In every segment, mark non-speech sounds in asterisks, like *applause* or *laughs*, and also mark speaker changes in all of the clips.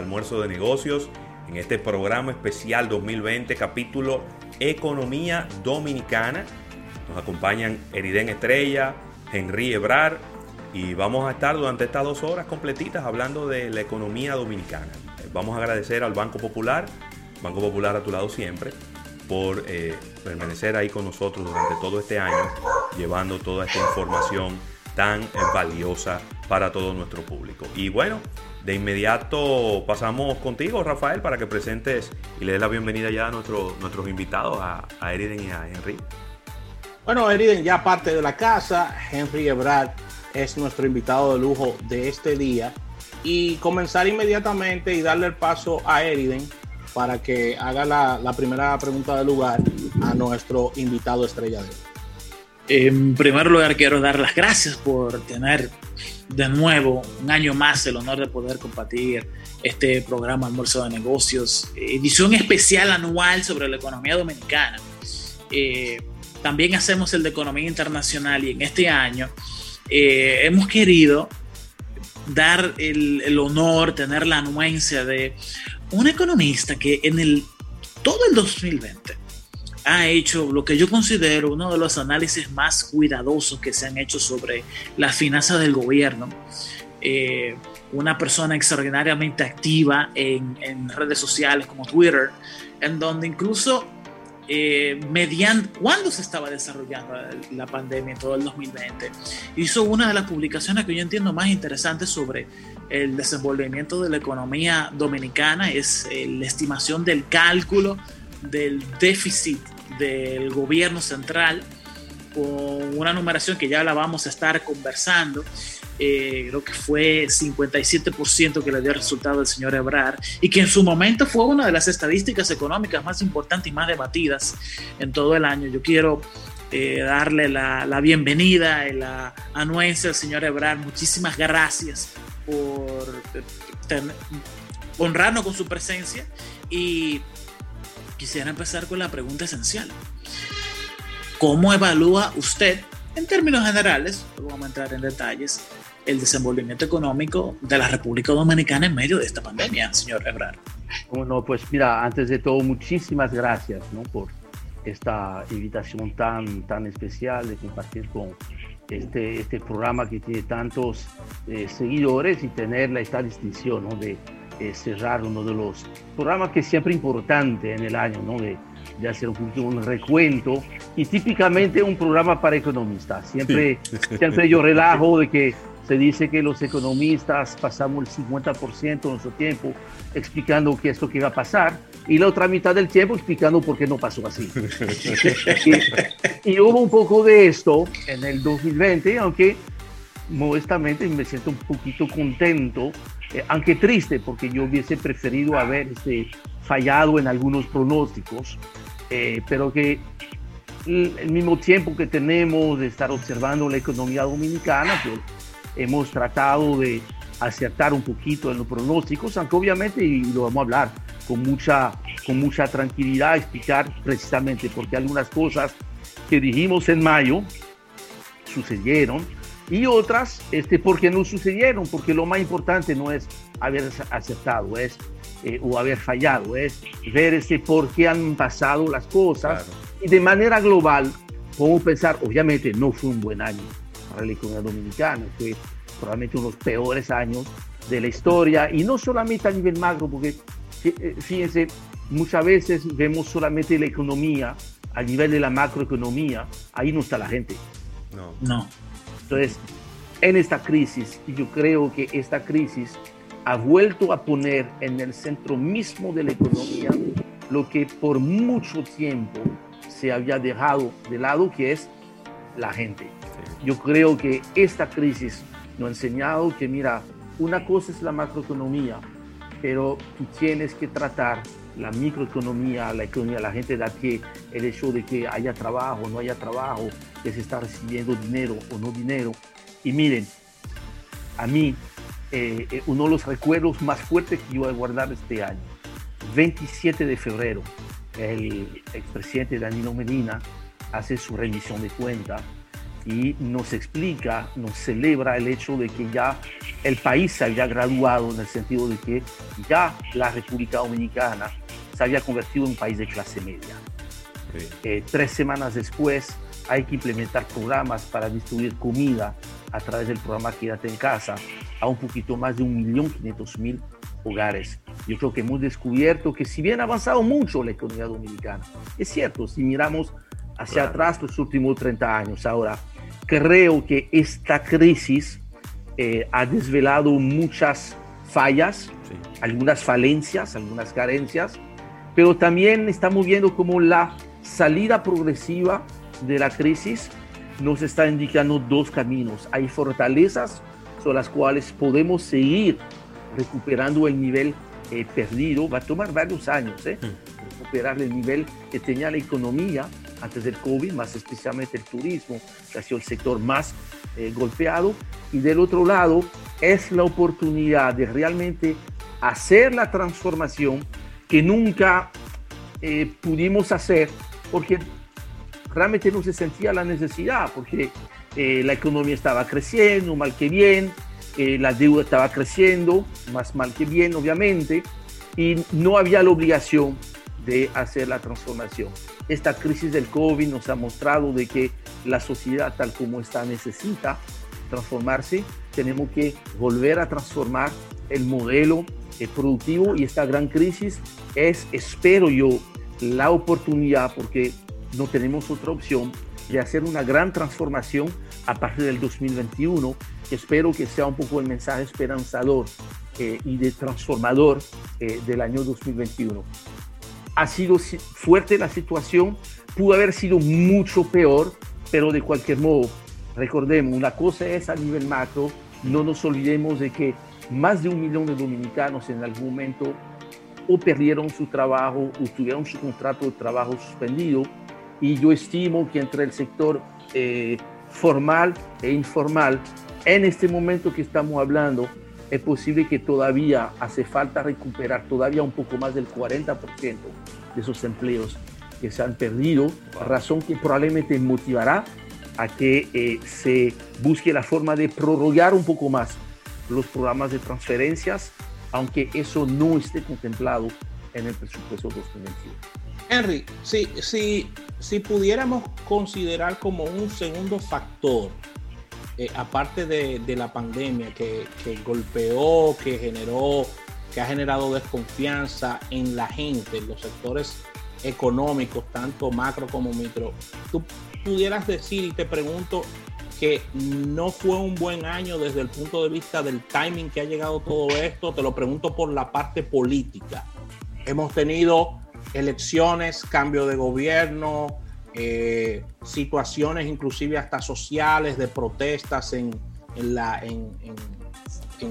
Speaker 1: Almuerzo de Negocios en este programa especial 2020, capítulo Economía Dominicana. Nos acompañan Eriden Estrella, Henry Ebrar y vamos a estar durante estas dos horas completitas hablando de la economía dominicana. Vamos a agradecer al Banco Popular, Banco Popular a tu lado siempre, por eh, permanecer ahí con nosotros durante todo este año, llevando toda esta información tan valiosa para todo nuestro público. Y bueno, de inmediato pasamos contigo, Rafael, para que presentes y le des la bienvenida ya a nuestro, nuestros invitados, a, a Eriden y a Henry.
Speaker 2: Bueno, Eriden ya parte de la casa, Henry Ebrard es nuestro invitado de lujo de este día y comenzar inmediatamente y darle el paso a Eriden para que haga la, primera pregunta del lugar a nuestro invitado estrella de hoy.
Speaker 3: En primer lugar, quiero dar las gracias por tener de nuevo un año más el honor de poder compartir este programa Almuerzo de Negocios, edición especial anual sobre la economía dominicana. Eh, también hacemos el de economía internacional y en este año eh, hemos querido dar el, el, honor, tener la anuencia de un economista que en el todo el 2020 ha hecho lo que yo considero uno de los análisis más cuidadosos que se han hecho sobre las finanzas del gobierno. Eh, una persona extraordinariamente activa en, en, redes sociales como Twitter, en donde incluso eh, mediante cuando se estaba desarrollando la pandemia en todo el 2020, hizo una de las publicaciones que yo entiendo más interesantes sobre el desenvolvimiento de la economía dominicana, es eh, la estimación del cálculo del déficit del gobierno central con una numeración que ya la vamos a estar conversando. Eh, creo que fue 57% que le dio el resultado del señor Ebrar y que en su momento fue una de las estadísticas económicas más importantes y más debatidas en todo el año. Yo quiero eh, darle la, la, bienvenida y la anuencia al señor Ebrar. Muchísimas gracias por honrarnos con su presencia y quisiera empezar con la pregunta esencial. ¿Cómo evalúa usted, en términos generales, vamos a entrar en detalles, el desenvolvimiento económico de la República Dominicana en medio de esta pandemia, señor Ebrard?
Speaker 4: Bueno, pues mira, antes de todo, muchísimas gracias ¿no? por esta invitación tan, tan especial de compartir con este, este programa que tiene tantos eh, seguidores y tener esta distinción ¿no? de eh, cerrar uno de los programas que es siempre importante en el año, ¿no? de, de hacer un, un, recuento y típicamente un programa para economistas. Siempre, *laughs* siempre yo relajo de que se dice que los economistas pasamos el 50% de nuestro tiempo explicando qué es lo que va a pasar y la otra mitad del tiempo explicando por qué no pasó así. *laughs* y, y, hubo un poco de esto en el 2020, aunque modestamente me siento un poquito contento, eh, aunque triste, porque yo hubiese preferido haber este, fallado en algunos pronósticos, eh, pero que el mismo tiempo que tenemos de estar observando la economía dominicana, pues hemos tratado de acertar un poquito en los pronósticos, aunque obviamente, y lo vamos a hablar con mucha, con mucha tranquilidad, explicar precisamente porque algunas cosas que dijimos en mayo sucedieron y otras este, porque no sucedieron, porque lo más importante no es haber aceptado es, eh, o haber fallado, es ver este, por qué han pasado las cosas claro. y de manera global, podemos pensar, obviamente no fue un buen año para la economía dominicana, fue probablemente uno de los peores años de la historia y no solamente a nivel macro, porque eh, fíjense, muchas veces vemos solamente la economía a nivel de la macroeconomía, ahí no está la gente.
Speaker 3: No. No.
Speaker 4: Entonces, en esta crisis, yo creo que esta crisis ha vuelto a poner en el centro mismo de la economía lo que por mucho tiempo se había dejado de lado, que es la gente. Yo creo que esta crisis nos ha enseñado que, mira, una cosa es la macroeconomía, pero tú tienes que tratar la microeconomía, la economía, la gente de aquí, el hecho de que haya trabajo, no haya trabajo, que se está recibiendo dinero o no dinero. Y miren, a mí, eh, uno de los recuerdos más fuertes que yo voy a guardar este año, 27 de febrero, el expresidente Danilo Medina hace su remisión de cuenta y nos explica, nos celebra el hecho de que ya el país había graduado en el sentido de que ya la República Dominicana se había convertido en un país de clase media. Eh, tres semanas después hay que implementar programas para distribuir comida a través del programa Quédate en Casa a un poquito más de 1.500.000 hogares. Yo creo que hemos descubierto que si bien ha avanzado mucho la economía dominicana, es cierto, si miramos hacia atrás los últimos 30 años, ahora creo que esta crisis eh, ha desvelado muchas fallas, algunas falencias, algunas carencias, pero también estamos viendo como la salida progresiva de la crisis nos está indicando dos caminos. Hay fortalezas sobre las cuales podemos seguir recuperando el nivel eh, perdido. Va a tomar varios años ¿eh? Mm. recuperar el nivel que tenía la economía antes del COVID, más especialmente el turismo, que ha sido el sector más eh, golpeado. Y del otro lado, es la oportunidad de realmente hacer la transformación que nunca eh, pudimos hacer porque realmente no se sentía la necesidad, porque eh, la economía estaba creciendo, mal que bien, eh, la deuda estaba creciendo, más mal que bien, obviamente, y no había la obligación de hacer la transformación. Esta crisis del COVID nos ha mostrado de que la sociedad tal como está necesita transformarse, tenemos que volver a transformar el modelo productivo y esta gran crisis es, espero yo, la oportunidad porque no tenemos otra opción de hacer una gran transformación a partir del 2021. Espero que sea un poco el mensaje esperanzador eh, y de transformador eh, del año 2021. Ha sido fuerte la situación, pudo haber sido mucho peor, pero de cualquier modo, recordemos, una cosa es a nivel macro, no nos olvidemos de que más de un millón de dominicanos en algún momento o perdieron su trabajo o tuvieron su contrato de trabajo suspendido. Y yo estimo que entre el sector eh, formal e informal, en este momento que estamos hablando, es posible que todavía hace falta recuperar todavía un poco más del 40% de esos empleos que se han perdido, razón que probablemente motivará a que eh, se busque la forma de prorrogar un poco más los programas de transferencias, aunque eso no esté contemplado en el presupuesto 2021.
Speaker 2: Henry, si, si, si pudiéramos considerar como un segundo factor, eh, aparte de, la pandemia que, golpeó, que generó, que ha generado desconfianza en la gente, en los sectores económicos, tanto macro como micro, tú pudieras decir, y te pregunto, que no fue un buen año desde el punto de vista del timing que ha llegado todo esto, te lo pregunto por la parte política. Hemos tenido elecciones, cambio de gobierno, eh, situaciones inclusive hasta sociales de protestas en, la, en,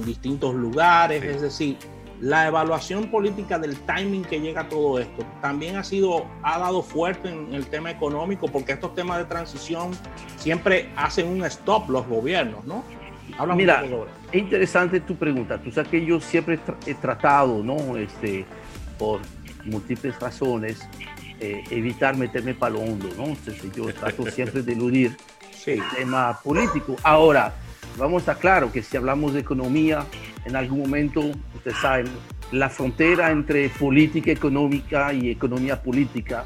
Speaker 2: distintos lugares, es decir, la evaluación política del timing que llega a todo esto también ha sido, ha dado fuerte en el tema económico, porque estos temas de transición siempre hacen un stop los gobiernos, ¿no?
Speaker 4: Habla Mira, es interesante tu pregunta. Tú sabes que yo siempre he tratado, ¿no? Este, por múltiples razones, eh, evitar meterme para lo hondo, ¿no? Entonces yo trato siempre de eludir el tema político. Ahora, vamos a claro que si hablamos de economía, en algún momento, ustedes saben, la frontera entre política económica y economía política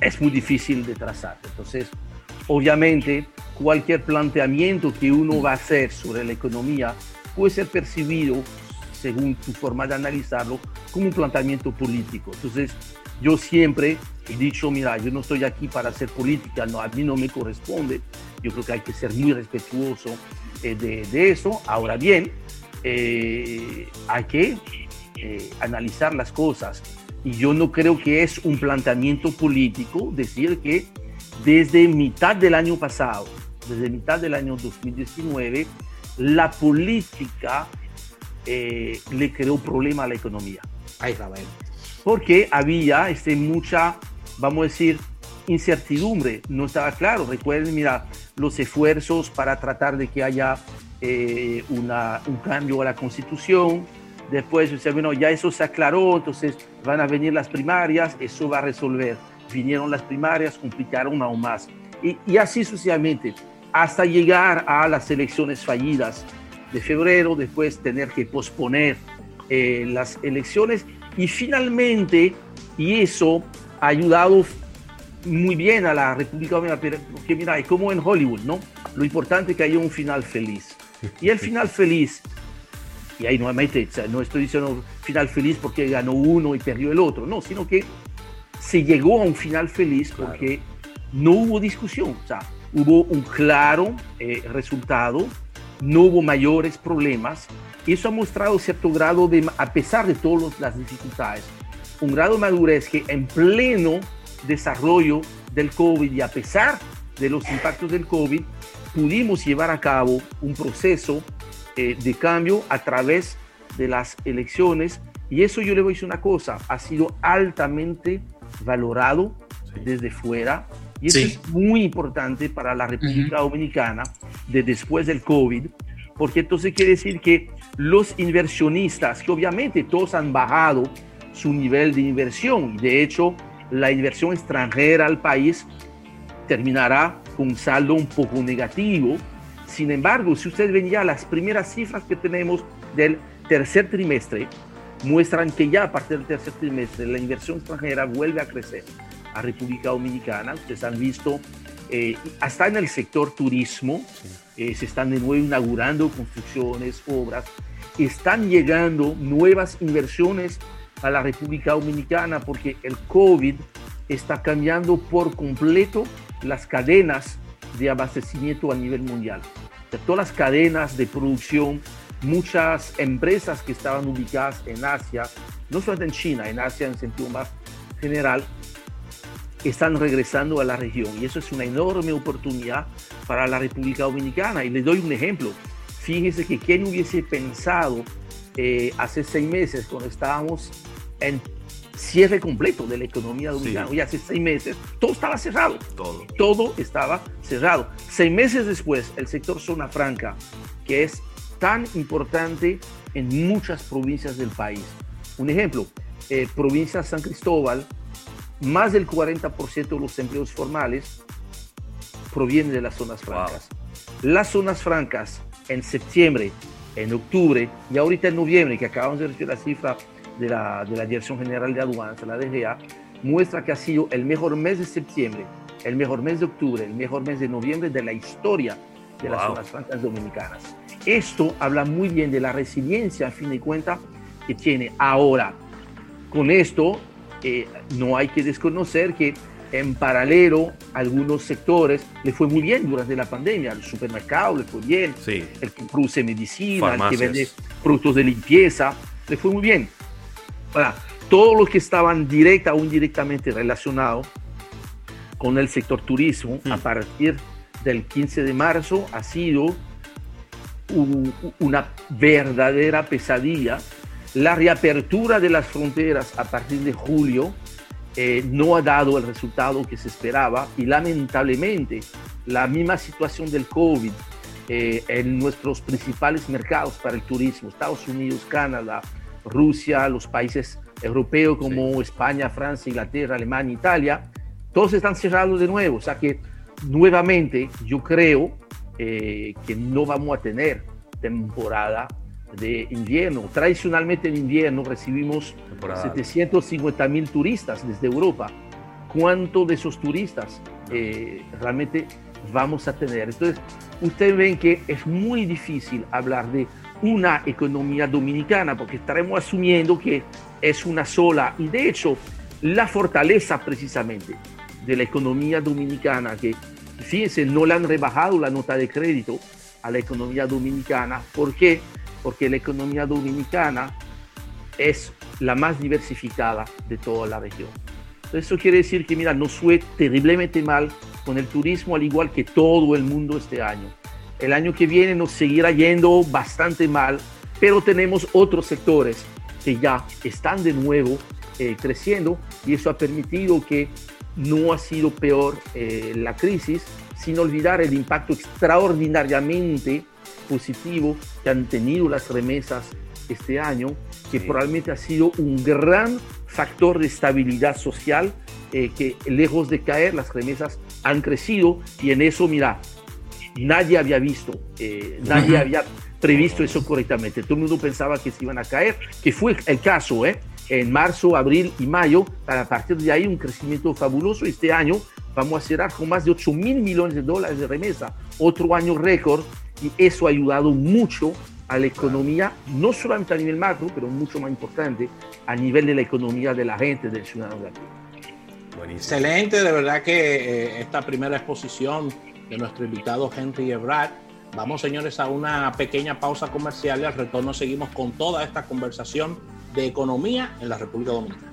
Speaker 4: es muy difícil de trazar. Entonces, obviamente, cualquier planteamiento que uno va a hacer sobre la economía puede ser percibido según tu forma de analizarlo, como un planteamiento político. Entonces, yo siempre he dicho, mira, yo no estoy aquí para hacer política, no, a mí no me corresponde. Yo creo que hay que ser muy respetuoso eh, de, eso. Ahora bien, eh, hay que eh, analizar las cosas. Y yo no creo que es un planteamiento político decir que desde mitad del año pasado, desde mitad del año 2019, la política eh, le creó problema a la economía.
Speaker 2: Ahí
Speaker 4: Porque había este, mucha, vamos a decir, incertidumbre, no estaba claro. Recuerden, mira, los esfuerzos para tratar de que haya eh, una, un cambio a la constitución. Después, bueno, ya eso se aclaró, entonces van a venir las primarias, eso va a resolver. Vinieron las primarias, complicaron aún más. Y, y así sucesivamente. hasta llegar a las elecciones fallidas de febrero, después tener que posponer eh, las elecciones y finalmente, y eso ha ayudado muy bien a la República Dominicana, porque mira, es como en Hollywood, ¿no? Lo importante es que haya un final feliz. Y el final feliz, y ahí nuevamente, no estoy diciendo final feliz porque ganó uno y perdió el otro, no, sino que se llegó a un final feliz porque no hubo discusión, o sea, hubo un claro eh, resultado, no hubo mayores problemas, y eso ha mostrado cierto grado de, a pesar de todas las dificultades, un grado de madurez que en pleno desarrollo del COVID y a pesar de los impactos del COVID, pudimos llevar a cabo un proceso eh, de cambio a través de las elecciones. Y eso yo le voy a decir una cosa, ha sido altamente valorado desde fuera. Y eso es muy importante para la República Dominicana de después del COVID, porque entonces quiere decir que los inversionistas, que obviamente todos han bajado su nivel de inversión, de hecho la inversión extranjera al país terminará con un saldo un poco negativo. Sin embargo, si usted ven ya las primeras cifras que tenemos del tercer trimestre, muestran que ya a partir del tercer trimestre la inversión extranjera vuelve a crecer a República Dominicana. Ustedes han visto, eh, hasta en el sector turismo, eh, se están de nuevo inaugurando construcciones, obras, están llegando nuevas inversiones a la República Dominicana porque el COVID está cambiando por completo las cadenas de abastecimiento a nivel mundial. Todas las cadenas de producción, muchas empresas que estaban ubicadas en Asia, no solamente en China, en Asia en sentido más general, están regresando a la región y eso es una enorme oportunidad para la República Dominicana. Y les doy un ejemplo. Fíjense que quién hubiese pensado eh, hace seis meses, cuando estábamos en cierre completo de la economía dominicana. Y hace seis meses todo estaba cerrado. Todo. Todo estaba cerrado. Seis meses después, el sector zona franca, que es tan importante en muchas provincias del país. Un ejemplo, eh, provincia de San Cristóbal, más del 40% de los empleos formales provienen de las zonas francas. Las zonas francas en septiembre, en octubre y ahorita en noviembre, que acabamos de recibir la cifra de la, de la Dirección General de Aduanas, la DGA, muestra que ha sido el mejor mes de septiembre, el mejor mes de octubre, el mejor mes de noviembre de la historia de las zonas francas dominicanas. Esto habla muy bien de la resiliencia, a fin de cuentas, que tiene ahora. Con esto, eh, no hay que desconocer que en paralelo algunos sectores le fue muy bien durante la pandemia. El supermercado le fue bien, el que produce medicina, el que vende productos de limpieza, le fue muy bien todos los que estaban directa o indirectamente relacionados con el sector turismo a hmm. partir del 15 de marzo ha sido una verdadera pesadilla. La reapertura de las fronteras a partir de julio eh, no ha dado el resultado que se esperaba y lamentablemente la misma situación del COVID eh, en nuestros principales mercados para el turismo, Estados Unidos, Canadá, Rusia, los países europeos como España, Francia, Inglaterra, Alemania, Italia, todos están cerrados de nuevo. O sea que nuevamente yo creo eh, que no vamos a tener temporada de invierno. Tradicionalmente en invierno recibimos 750 mil turistas desde Europa. ¿Cuántos de esos turistas eh, realmente vamos a tener? Entonces, ustedes ven que es muy difícil hablar de una economía dominicana, porque estaremos asumiendo que es una sola. Y de hecho, la fortaleza precisamente de la economía dominicana, que fíjense, no le han rebajado la nota de crédito a la economía dominicana. ¿Por qué? Porque la economía dominicana es la más diversificada de toda la región. Eso quiere decir que, mira, nos fue terriblemente mal con el turismo, al igual que todo el mundo este año. El año que viene nos seguirá yendo bastante mal, pero tenemos otros sectores que ya están de nuevo eh, creciendo y eso ha permitido que no ha sido peor eh, la crisis, sin olvidar el impacto extraordinariamente positivo que han tenido las remesas este año, que probablemente ha sido un gran factor de estabilidad social, eh, que lejos de caer, las remesas han crecido y en eso, mira, nadie había visto, eh, nadie había previsto eso correctamente. Todo el mundo pensaba que se iban a caer, que fue el caso, ¿eh? En marzo, abril y mayo, a partir de ahí un crecimiento fabuloso. Este año vamos a cerrar con más de 8 mil millones de dólares de remesa, otro año récord, y eso ha ayudado mucho a la economía, no solamente a nivel macro, pero mucho más importante, a nivel de la economía de la gente, del ciudadano de aquí.
Speaker 2: Excelente, de verdad que eh, esta primera exposición de nuestro invitado Henry Ebrard. Vamos, señores, a una pequeña pausa comercial y al retorno seguimos con toda esta conversación de economía en la República Dominicana.